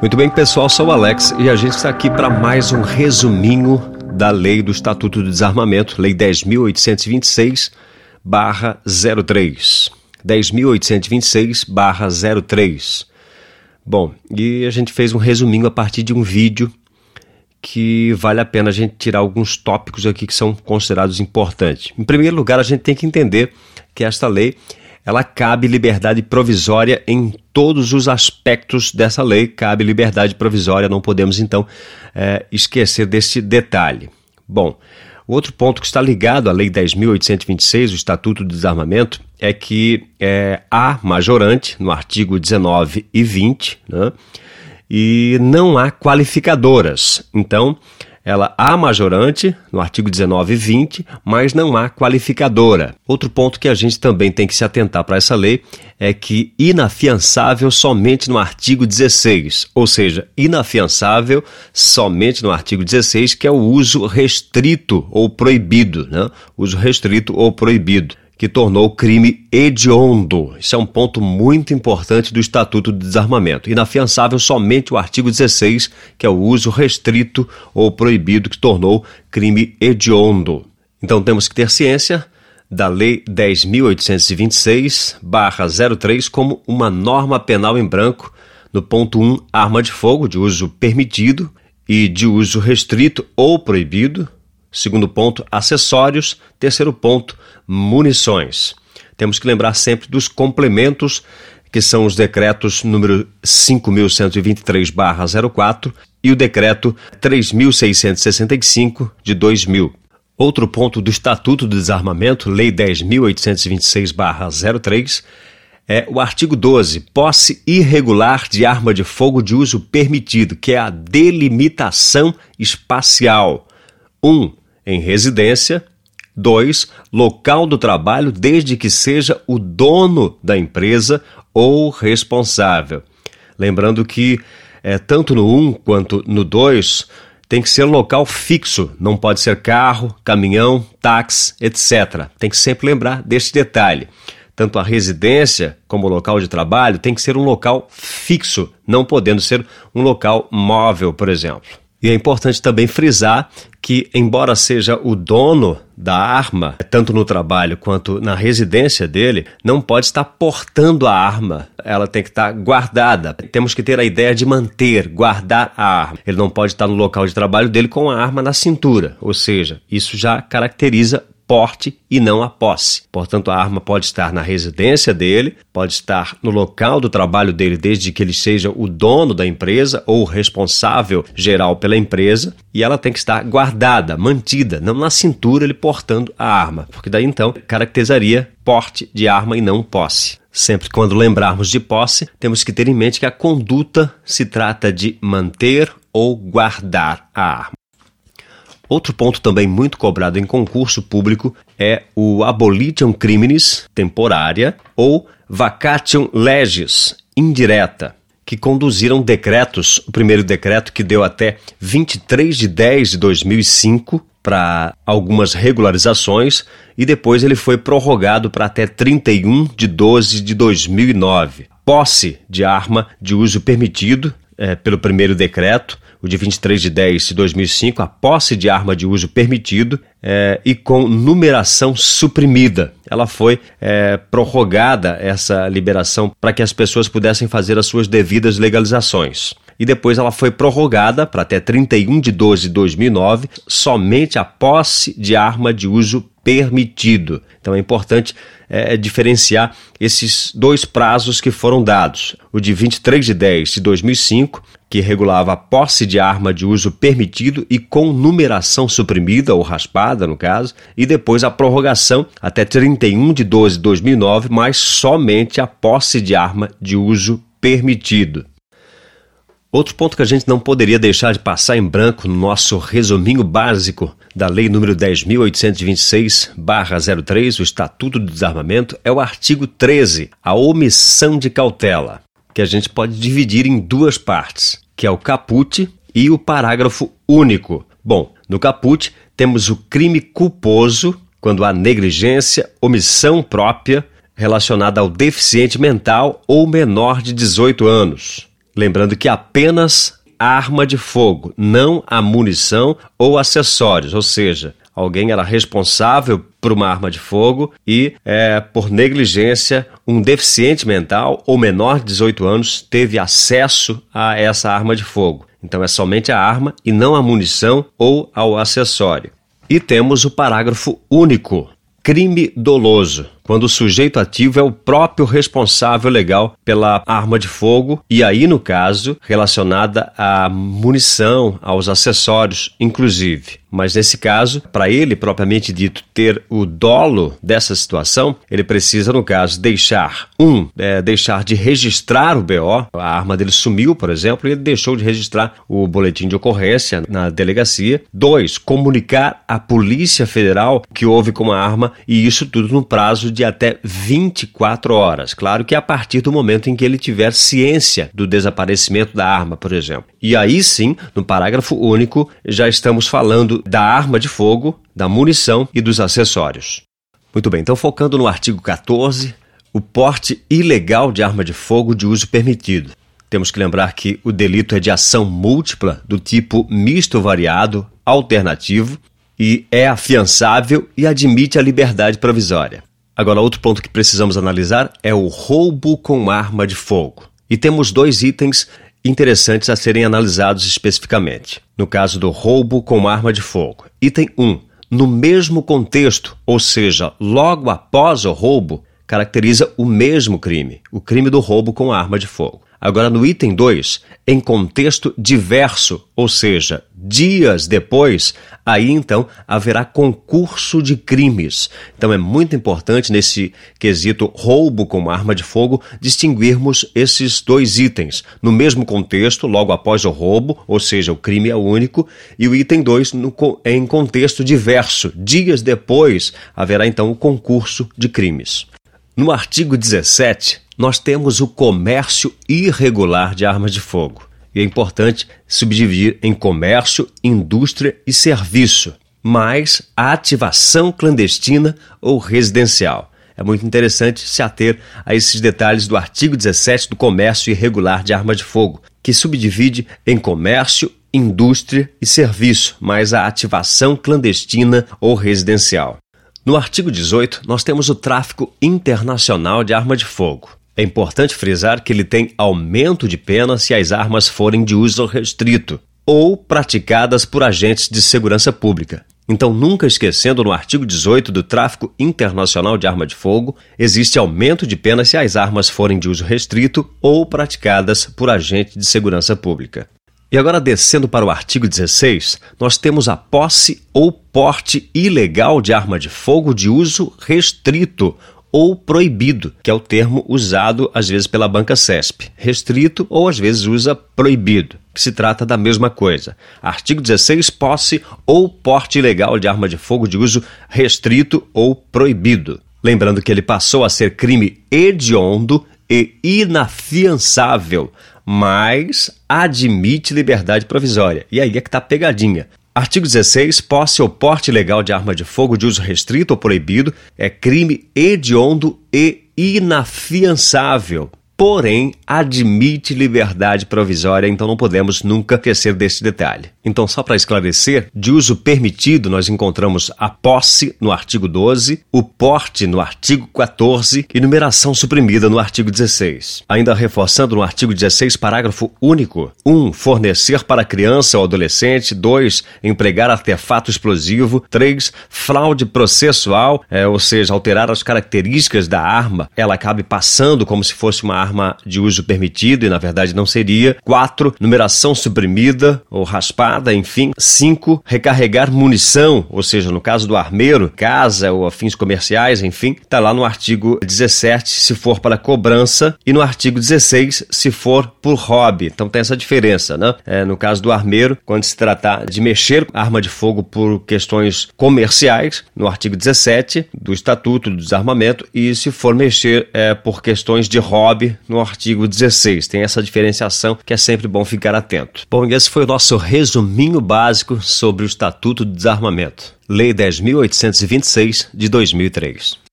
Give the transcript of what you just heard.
Muito bem, pessoal, sou o Alex e a gente está aqui para mais um resuminho da lei do Estatuto do Desarmamento, Lei 10.826-03. 10.826-03. Bom, e a gente fez um resuminho a partir de um vídeo que vale a pena a gente tirar alguns tópicos aqui que são considerados importantes. Em primeiro lugar, a gente tem que entender que esta lei ela cabe liberdade provisória em todos os aspectos dessa lei, cabe liberdade provisória, não podemos então é, esquecer desse detalhe. Bom, outro ponto que está ligado à Lei 10.826, o Estatuto do Desarmamento, é que é, há majorante, no artigo 19 e 20, né, e não há qualificadoras. Então, ela há majorante no artigo 19 e 20, mas não há qualificadora. Outro ponto que a gente também tem que se atentar para essa lei é que inafiançável somente no artigo 16, ou seja, inafiançável somente no artigo 16, que é o uso restrito ou proibido, né? Uso restrito ou proibido que tornou o crime hediondo. Isso é um ponto muito importante do Estatuto de Desarmamento. Inafiançável somente o artigo 16, que é o uso restrito ou proibido, que tornou crime hediondo. Então temos que ter ciência da Lei 10.826-03 como uma norma penal em branco no ponto 1, arma de fogo de uso permitido e de uso restrito ou proibido, Segundo ponto, acessórios. Terceiro ponto, munições. Temos que lembrar sempre dos complementos, que são os decretos número 5123/04 e o decreto 3665 de 2000. Outro ponto do Estatuto do Desarmamento, Lei 10.826-03, é o artigo 12, posse irregular de arma de fogo de uso permitido, que é a delimitação espacial. 1. Um, em residência. 2. Local do trabalho, desde que seja o dono da empresa ou responsável. Lembrando que, é, tanto no 1 um quanto no 2, tem que ser local fixo, não pode ser carro, caminhão, táxi, etc. Tem que sempre lembrar desse detalhe. Tanto a residência como o local de trabalho tem que ser um local fixo, não podendo ser um local móvel, por exemplo. E é importante também frisar que, embora seja o dono da arma, tanto no trabalho quanto na residência dele, não pode estar portando a arma. Ela tem que estar guardada. Temos que ter a ideia de manter, guardar a arma. Ele não pode estar no local de trabalho dele com a arma na cintura. Ou seja, isso já caracteriza porte e não a posse. Portanto, a arma pode estar na residência dele, pode estar no local do trabalho dele, desde que ele seja o dono da empresa ou o responsável geral pela empresa, e ela tem que estar guardada, mantida, não na cintura ele portando a arma, porque daí então caracterizaria porte de arma e não posse. Sempre quando lembrarmos de posse, temos que ter em mente que a conduta se trata de manter ou guardar a arma. Outro ponto também muito cobrado em concurso público é o abolitium criminis temporária ou vacatium legis indireta, que conduziram decretos, o primeiro decreto que deu até 23 de 10 de 2005 para algumas regularizações e depois ele foi prorrogado para até 31 de 12 de 2009. Posse de arma de uso permitido é, pelo primeiro decreto o de 23 de 10 de 2005, a posse de arma de uso permitido é, e com numeração suprimida. Ela foi é, prorrogada, essa liberação, para que as pessoas pudessem fazer as suas devidas legalizações. E depois ela foi prorrogada para até 31 de 12 de 2009, somente a posse de arma de uso permitido. Então é importante é, diferenciar esses dois prazos que foram dados. O de 23 de 10 de 2005 que regulava a posse de arma de uso permitido e com numeração suprimida ou raspada, no caso, e depois a prorrogação até 31 de 12 de 2009, mas somente a posse de arma de uso permitido. Outro ponto que a gente não poderia deixar de passar em branco no nosso resuminho básico da Lei nº 10.826-03, o Estatuto do Desarmamento, é o artigo 13, a omissão de cautela que a gente pode dividir em duas partes, que é o caput e o parágrafo único. Bom, no caput temos o crime culposo quando há negligência, omissão própria relacionada ao deficiente mental ou menor de 18 anos. Lembrando que apenas arma de fogo, não a munição ou acessórios, ou seja, alguém era responsável por uma arma de fogo e, é, por negligência, um deficiente mental ou menor de 18 anos teve acesso a essa arma de fogo. Então é somente a arma e não a munição ou ao acessório. E temos o parágrafo único. Crime doloso quando o sujeito ativo é o próprio responsável legal pela arma de fogo e aí, no caso, relacionada à munição, aos acessórios, inclusive. Mas nesse caso, para ele propriamente dito ter o dolo dessa situação, ele precisa, no caso, deixar um, é, deixar de registrar o BO, a arma dele sumiu, por exemplo, e ele deixou de registrar o boletim de ocorrência na delegacia. Dois, comunicar à Polícia Federal que houve com a arma e isso tudo no prazo de até 24 horas. Claro que a partir do momento em que ele tiver ciência do desaparecimento da arma, por exemplo. E aí sim, no parágrafo único, já estamos falando da arma de fogo, da munição e dos acessórios. Muito bem, então focando no artigo 14, o porte ilegal de arma de fogo de uso permitido. Temos que lembrar que o delito é de ação múltipla do tipo misto variado, alternativo, e é afiançável e admite a liberdade provisória. Agora, outro ponto que precisamos analisar é o roubo com arma de fogo. E temos dois itens interessantes a serem analisados especificamente. No caso do roubo com arma de fogo. Item 1. No mesmo contexto, ou seja, logo após o roubo, caracteriza o mesmo crime, o crime do roubo com arma de fogo. Agora, no item 2, em contexto diverso, ou seja, dias depois, aí então haverá concurso de crimes. Então é muito importante nesse quesito roubo com arma de fogo distinguirmos esses dois itens. No mesmo contexto, logo após o roubo, ou seja, o crime é único, e o item 2 em contexto diverso. Dias depois haverá então o concurso de crimes. No artigo 17, nós temos o comércio irregular de armas de fogo. E é importante subdividir em comércio, indústria e serviço, mais a ativação clandestina ou residencial. É muito interessante se ater a esses detalhes do artigo 17 do comércio irregular de armas de fogo, que subdivide em comércio, indústria e serviço, mais a ativação clandestina ou residencial. No artigo 18, nós temos o tráfico internacional de arma de fogo. É importante frisar que ele tem aumento de pena se as armas forem de uso restrito ou praticadas por agentes de segurança pública. Então, nunca esquecendo, no artigo 18 do tráfico internacional de arma de fogo, existe aumento de pena se as armas forem de uso restrito ou praticadas por agente de segurança pública. E agora, descendo para o artigo 16, nós temos a posse ou porte ilegal de arma de fogo de uso restrito ou proibido, que é o termo usado às vezes pela banca CESP. Restrito ou às vezes usa proibido, que se trata da mesma coisa. Artigo 16, posse ou porte ilegal de arma de fogo de uso restrito ou proibido. Lembrando que ele passou a ser crime hediondo e inafiançável, mas admite liberdade provisória. E aí é que está a pegadinha. Artigo 16. Posse ou porte legal de arma de fogo de uso restrito ou proibido é crime hediondo e inafiançável porém admite liberdade provisória, então não podemos nunca esquecer desse detalhe. Então, só para esclarecer, de uso permitido nós encontramos a posse no artigo 12, o porte no artigo 14 e numeração suprimida no artigo 16. Ainda reforçando no artigo 16, parágrafo único: 1. Um, fornecer para criança ou adolescente. 2. Empregar artefato explosivo. 3. Fraude processual, é, ou seja, alterar as características da arma, ela acabe passando como se fosse uma arma arma de uso permitido e na verdade não seria. 4. Numeração suprimida ou raspada, enfim. 5. Recarregar munição, ou seja, no caso do armeiro, casa ou afins comerciais, enfim, está lá no artigo 17 se for para cobrança e no artigo 16 se for por hobby. Então tem essa diferença, né? É, no caso do armeiro, quando se tratar de mexer arma de fogo por questões comerciais, no artigo 17 do Estatuto do Desarmamento, e se for mexer é, por questões de hobby, no artigo 16. Tem essa diferenciação que é sempre bom ficar atento. Bom, esse foi o nosso resuminho básico sobre o Estatuto do Desarmamento. Lei 10.826 de 2003.